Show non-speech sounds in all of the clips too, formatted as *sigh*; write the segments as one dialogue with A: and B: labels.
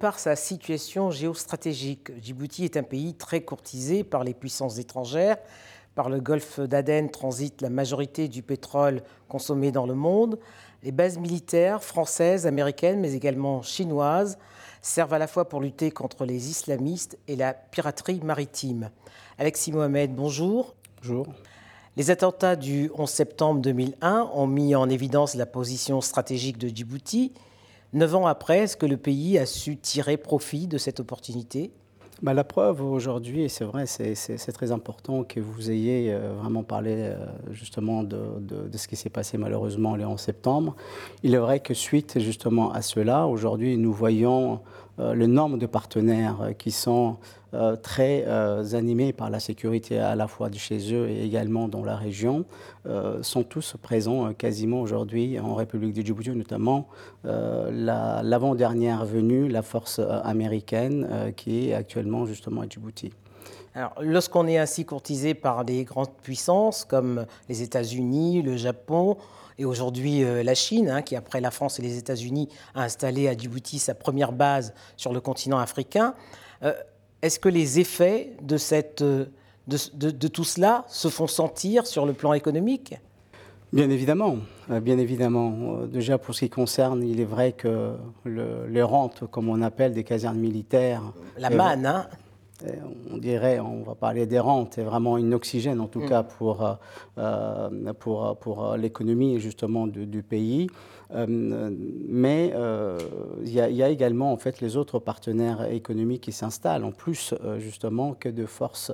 A: Par sa situation géostratégique, Djibouti est un pays très courtisé par les puissances étrangères. Par le golfe d'Aden transite la majorité du pétrole consommé dans le monde. Les bases militaires françaises, américaines, mais également chinoises servent à la fois pour lutter contre les islamistes et la piraterie maritime. Alexis Mohamed, bonjour.
B: Bonjour.
A: Les attentats du 11 septembre 2001 ont mis en évidence la position stratégique de Djibouti. Neuf ans après, est-ce que le pays a su tirer profit de cette opportunité?
B: Bah, la preuve aujourd'hui, c'est vrai, c'est très important que vous ayez euh, vraiment parlé euh, justement de, de, ce qui s'est passé malheureusement le 11 septembre. Il est vrai que suite justement à cela, aujourd'hui, nous voyons le nombre de partenaires euh, qui sont euh, très animés par la sécurité à la fois de chez eux et également dans la région, sont tous présents quasiment aujourd'hui en République de Djibouti, notamment l'avant-dernière venue, la force américaine qui est actuellement justement à Djibouti.
A: Lorsqu'on est ainsi courtisé par des grandes puissances comme les États-Unis, le Japon, et aujourd'hui euh, la Chine, hein, qui après la France et les États-Unis a installé à Djibouti sa première base sur le continent africain. Euh, est-ce que les effets de, cette, euh, de, tout cela se font sentir sur le plan économique?
B: Bien évidemment, bien évidemment. Déjà pour ce qui concerne, il est vrai que les rentes, comme on appelle des casernes militaires,
A: la manne, hein
B: on dirait, on va parler des rentes, est vraiment une oxygène en tout mm. cas pour, euh, euh, pour, pour l'économie justement du, pays. Euh, mais il y, a également en fait les autres partenaires économiques qui s'installent en plus justement que de forces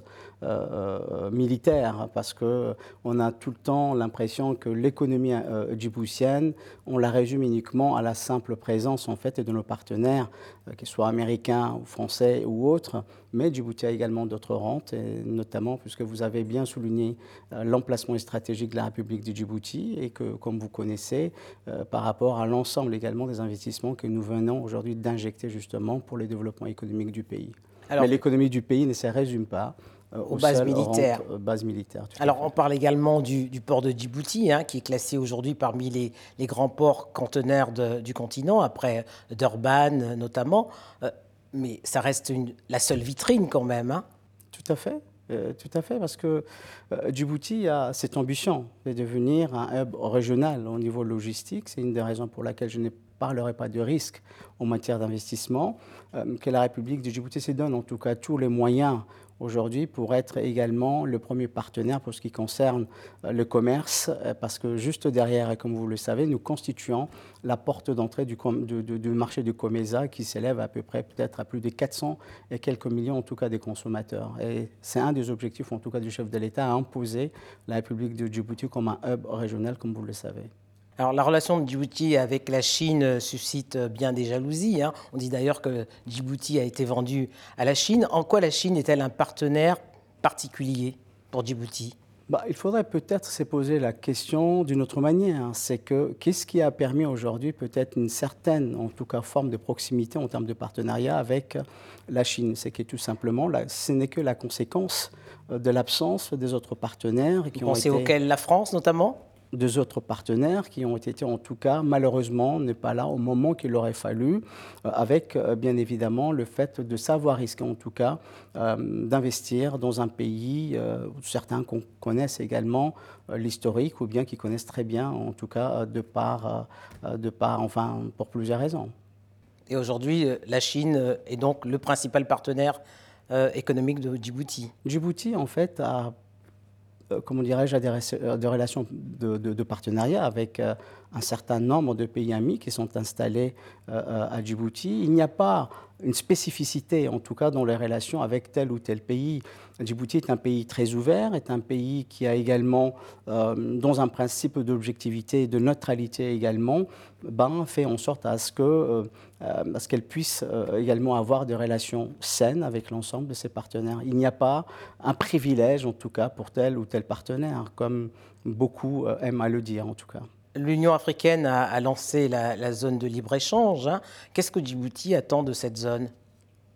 B: militaires parce que on a tout le temps l'impression que l'économie djiboutienne on la résume uniquement à la simple présence en fait de nos partenaires qu'ils soient américains ou français ou autres mais Djibouti a également d'autres rentes, et notamment puisque vous avez bien souligné euh, l'emplacement stratégique de la République de Djibouti et que, comme vous connaissez, euh, par rapport à l'ensemble également des investissements que nous venons aujourd'hui d'injecter justement pour le développement économique du pays. mais l'économie du pays ne se résume pas
A: euh, aux, bases militaires.
B: bases militaires
A: Alors, on parle également du, port de Djibouti, hein, qui est classé aujourd'hui parmi les, les, grands ports conteneurs du continent, après Durban notamment mais ça reste la seule vitrine quand même. Hein.
B: tout à fait. Euh, tout à fait, parce que euh, Djibouti a cette ambition de devenir un hub régional au niveau logistique. C'est une des raisons pour laquelle je ne parlerai pas de risque en matière d'investissement, euh, que la République de Djibouti se donne en tout cas tous les moyens aujourd'hui pour être également le premier partenaire pour ce qui concerne euh, le commerce, euh, parce que juste derrière, comme vous le savez, nous constituons la porte d'entrée du, du, marché du Comesa qui s'élève à peu près peut-être à plus de 400 et quelques millions en tout cas des consommateurs. Et c'est un des objectifs en tout cas du chef de l'État à imposer la République de Djibouti comme un hub régional, comme vous le savez.
A: Alors la relation de Djibouti avec la Chine suscite bien des jalousies. Hein. On dit d'ailleurs que Djibouti a été vendu à la Chine. En quoi la Chine est-elle un partenaire particulier pour Djibouti?
B: Bah, il faudrait peut-être se poser la question d'une autre manière. C'est que qu'est-ce qui a permis aujourd'hui peut-être une certaine, en tout cas, forme de proximité en termes de partenariat avec la Chine? C'est que tout simplement, ce n'est que la conséquence euh, de l'absence des autres partenaires.
A: Qui Vous pensez auxquels? La France notamment?
B: Deux autres partenaires qui ont été en tout cas malheureusement n'est pas là au moment qu'il aurait fallu, euh, avec euh, bien évidemment le fait de savoir risquer en tout cas euh, d'investir dans un pays certains connaissent également l'historique ou bien qui connaissent très bien en tout cas de part, de part enfin pour plusieurs raisons.
A: Et aujourd'hui, la Chine est donc le principal partenaire économique de Djibouti.
B: Djibouti, en fait, a comment dirais-je, des, euh, des, relations de, partenariat avec euh, un certain nombre de pays amis qui sont installés à Djibouti. Il n'y a pas une spécificité, en tout cas, dans les relations avec tel ou tel pays. Djibouti est un pays très ouvert, est un pays qui a également, euh, dans un principe d'objectivité et de neutralité également, ben, fait en sorte à ce que, euh, euh, qu'elle puisse également avoir des relations saines avec l'ensemble de ses partenaires. Il n'y a pas un privilège, en tout cas, pour tel ou tel partenaire, comme beaucoup aiment à le dire, en tout cas.
A: L'Union africaine a, lancé la, zone de libre-échange. Hein. Qu'est-ce que Djibouti attend de cette zone?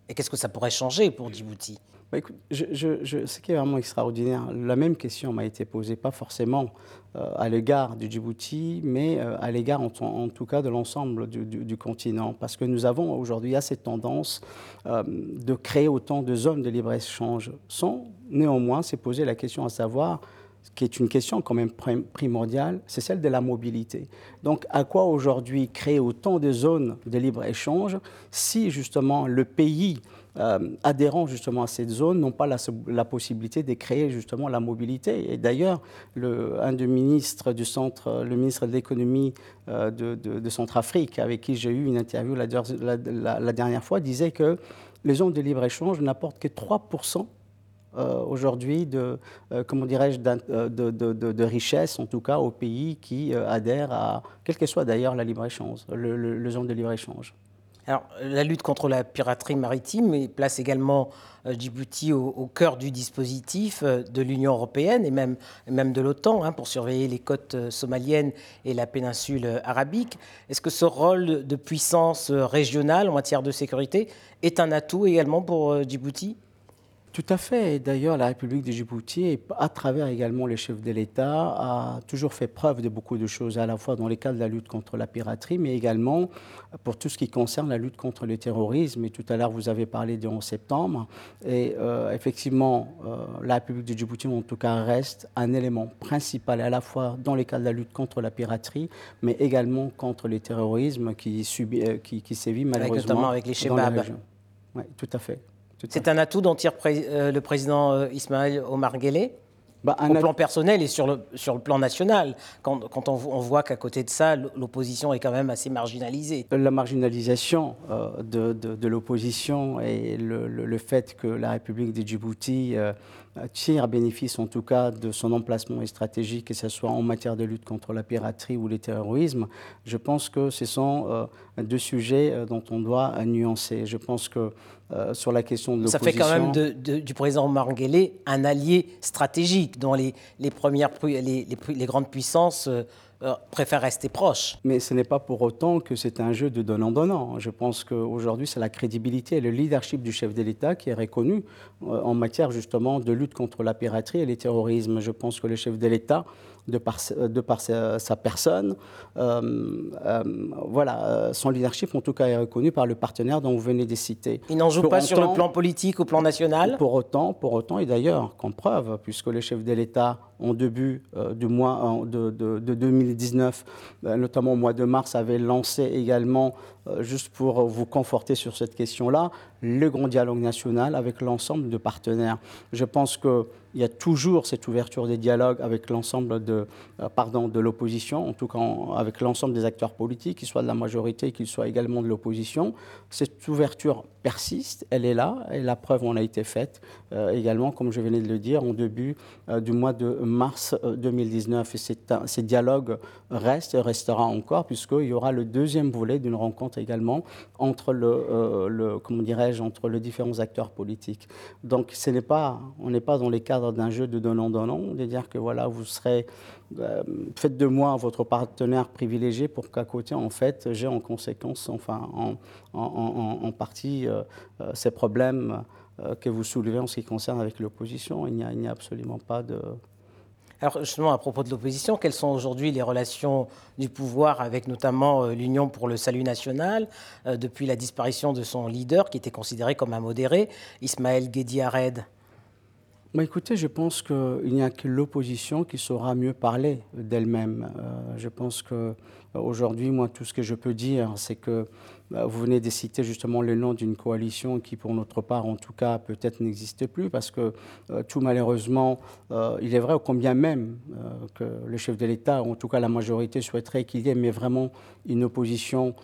A: Et qu'est-ce que ça pourrait changer pour Djibouti?
B: Bah, écoute, ce qui est vraiment extraordinaire, la même question m'a été posée, pas forcément euh, à l'égard du Djibouti, mais euh, à l'égard en, tout cas de l'ensemble du, continent, parce que nous avons aujourd'hui assez tendance euh, de créer autant de zones de libre-échange, sans néanmoins se poser la question à savoir qui est une question quand même primordiale, c'est celle de la mobilité. Donc, à quoi aujourd'hui créer autant de zones de libre-échange si justement le pays euh, justement à cette zone n'ont pas la, possibilité de créer justement la mobilité? Et d'ailleurs, un des ministres du centre, le ministre de l'économie euh, de, de, Centrafrique, avec qui j'ai eu une interview la, dernière fois, disait que les zones de libre-échange n'apportent que 3% euh, aujourd'hui de, comment dirais-je, de, de, richesse, en tout cas aux pays qui adhèrent à, quelle que soit d'ailleurs la libre-échange, le, le, zone de libre-échange.
A: Alors, la lutte contre la piraterie maritime place également euh, Djibouti au, cœur du dispositif euh, de l'Union européenne et même, de l'OTAN hein, pour surveiller les côtes euh, somaliennes et la péninsule arabique. Est-ce que ce rôle de puissance régionale en matière de sécurité est un atout également pour Djibouti?
B: Tout à fait. D'ailleurs, la République de Djibouti, à travers également les chefs de l'État, a toujours fait preuve de beaucoup de choses, à la fois dans les cas de la lutte contre la piraterie, mais également pour tout ce qui concerne la lutte contre le terrorisme. Et tout à l'heure, vous avez parlé du 11 septembre. Et euh, effectivement, euh, la République de Djibouti, en tout cas, reste un élément principal, à la fois dans les cas de la lutte contre la piraterie, mais également contre le terrorisme qui, subit, euh, qui, qui sévit malheureusement.
A: Notamment avec les Shebabs.
B: Oui, tout à fait.
A: C'est un atout dont tire euh, le président euh, Ismaël Omar Guelleh. Bah, au plan personnel et sur le, sur le plan national, quand, quand on, voit qu'à côté de ça, l'opposition est quand même assez marginalisée.
B: La marginalisation euh, de, de, l'opposition et le, le, fait que la République de Djibouti tire bénéfice en tout cas de son emplacement stratégique, que ce soit en matière de lutte contre la piraterie ou le terrorisme, je pense que ce sont deux sujets dont on doit nuancer. Je pense que euh, sur la question de l'opposition.
A: Ça fait quand même du président Marguerite un allié stratégique dont les, les premières, les, les, grandes puissances euh, euh, préfèrent rester proches.
B: Mais ce n'est pas pour autant que c'est un jeu de donnant-donnant. Je pense qu'aujourd'hui, c'est la crédibilité et le leadership du chef de l'État qui est reconnu en matière justement de lutte contre la piraterie et le terrorisme. Je pense que le chef de l'État de par, de par sa, personne. Euh, euh, voilà, euh, son leadership, en tout cas, est reconnu par le partenaire dont vous venez de citer.
A: Il n'en joue pas sur le plan politique, au plan national?
B: Pour autant, pour autant et d'ailleurs, comme preuve, puisque le chef de l'État, en début du mois de, de, de 2019, notamment au mois de mars, avait lancé également, juste pour vous conforter sur cette question-là, le grand dialogue national avec l'ensemble de partenaires. Je pense que il y a toujours cette ouverture des dialogues avec l'ensemble de, euh, pardon, de l'opposition, en tout cas avec l'ensemble des acteurs politiques, qu'ils soient de la majorité, qu'ils soient également de l'opposition. Cette ouverture persiste, elle est là, et la preuve en a été faite euh, également, comme je venais de le dire, en début euh, du mois de mars 2019. Et ces dialogues restent et restera encore, puisqu'il y aura le deuxième volet d'une rencontre également entre le, le comment entre les différents acteurs politiques. Donc, ce n'est pas, on n'est pas dans les cadres d'un jeu de donnant-donnant, de dire que voilà, vous serez, euh, faites de moi votre partenaire privilégié pour qu'à côté, en fait, j'ai en conséquence, enfin, en, partie, euh, euh, ces problèmes que vous soulevez en ce qui concerne avec l'opposition. Il n'y a, absolument pas de,
A: alors justement, à propos de l'opposition, quelles sont aujourd'hui les relations du pouvoir avec notamment l'Union pour le salut national, depuis la disparition de son leader, qui était considéré comme un modéré, Ismaël Guedi
B: bah, écoutez, je pense qu'il n'y a que l'opposition qui saura mieux parler d'elle-même. Euh, je pense qu'aujourd'hui, euh, moi, tout ce que je peux dire, c'est que euh, vous venez de citer justement le nom d'une coalition qui, pour notre part, en tout cas, peut-être n'existe plus, parce que tout malheureusement, il est vrai combien même que le chef de l'État, ou en tout cas la majorité, souhaiterait qu'il y ait mais vraiment une opposition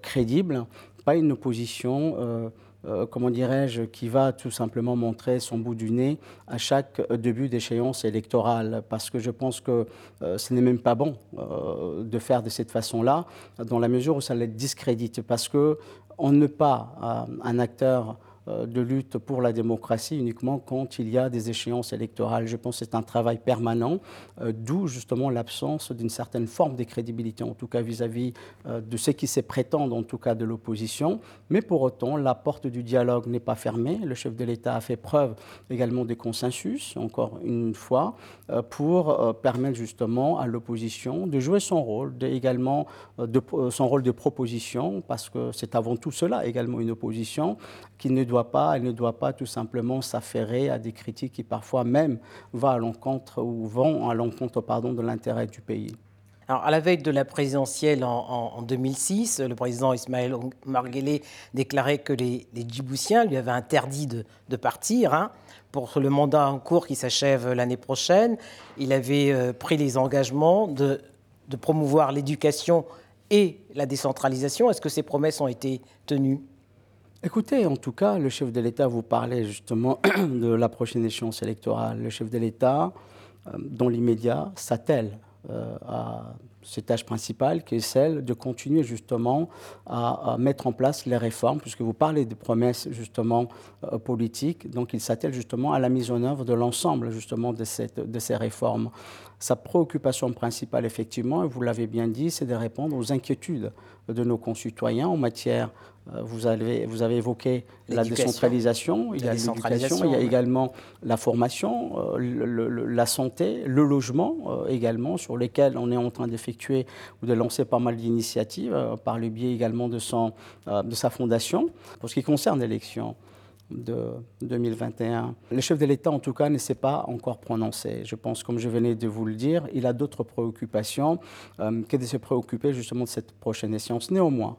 B: crédible, pas une opposition euh, comment dirais-je, qui va tout simplement montrer son bout du nez à chaque début d'échéance électorale. Parce que je pense que euh, ce n'est même pas bon euh, de faire de cette façon-là, dans la mesure où ça les discrédite. Parce qu'on ne pas un acteur de lutte pour la démocratie uniquement quand il y a des échéances électorales. Je pense que c'est un travail permanent, euh, d'où justement l'absence d'une certaine forme de crédibilité, en tout cas vis-à-vis euh, de ceux qui se prétendent, en tout cas de l'opposition. Mais pour autant, la porte du dialogue n'est pas fermée. Le chef de l'État a fait preuve également de consensus, encore une fois, pour permettre justement à l'opposition de jouer son rôle, également de, son rôle de proposition, parce que c'est avant tout cela également une opposition qui ne doit elle ne doit pas tout simplement s'affairer à des critiques qui parfois même vont à l'encontre ou vont à l'encontre de l'intérêt du pays.
A: Alors, à la veille de la présidentielle en, 2006, le président Ismaël Marguerite déclarait que les, Djiboutiens lui avaient interdit de, partir hein, pour le mandat en cours qui s'achève l'année prochaine. Il avait euh, pris les engagements de promouvoir l'éducation et la décentralisation. Est-ce que ces promesses ont été tenues?
B: Écoutez, en tout cas, le chef de l'État vous parlait justement *clears throat* de la prochaine échéance électorale. Le chef de l'État, euh, dans l'immédiat, s'attelle euh, à ses tâches principales, qui est celle de continuer justement à, mettre en place les réformes, puisque vous parlez des promesses justement euh, politiques, donc il s'attelle justement à la mise en œuvre de l'ensemble justement de, cette, de ces réformes. Sa préoccupation principale, effectivement, et vous l'avez bien dit, c'est de répondre aux inquiétudes de nos concitoyens en matière euh, vous avez, vous avez évoqué la décentralisation, il y a l'éducation, il y a également la formation, euh, la santé, le logement euh, également, sur lesquels on est en train d'effectuer ou de lancer pas mal d'initiatives par le biais également de, son, de sa fondation. Pour ce qui concerne l'élection, de 2021. Le chef de l'État, en tout cas, ne s'est pas encore prononcé. Je pense, comme je venais de vous le dire, il a d'autres préoccupations euh, que de se préoccuper justement de cette prochaine échéance. Néanmoins,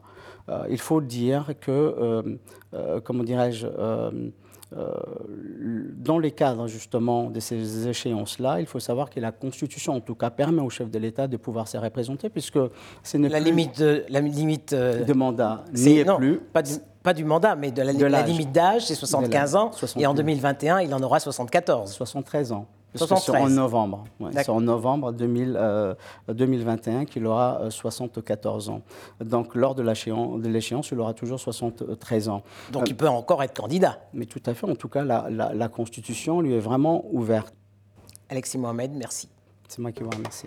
B: euh, il faut dire que, euh, comment dirais-je, dans les cadres justement de ces échéances-là, il faut savoir que la Constitution, en tout cas, permet au chef de l'État de pouvoir se représenter, puisque
A: c'est la limite de la limite
B: de mandat n'y est, plus.
A: Pas pas du mandat, mais de la, limite d'âge, c'est 75 ans. Et en 2021, il en aura 74.
B: 73 ans. C'est en novembre. c'est en novembre 2021 qu'il aura 74 euh, ans. Donc, lors de l'échéance, il aura toujours 73 ans.
A: Donc, il peut encore être candidat.
B: Mais tout à fait. En tout cas, la, la Constitution lui est vraiment ouverte.
A: Alexis Mohamed, merci.
B: C'est moi qui vous remercie.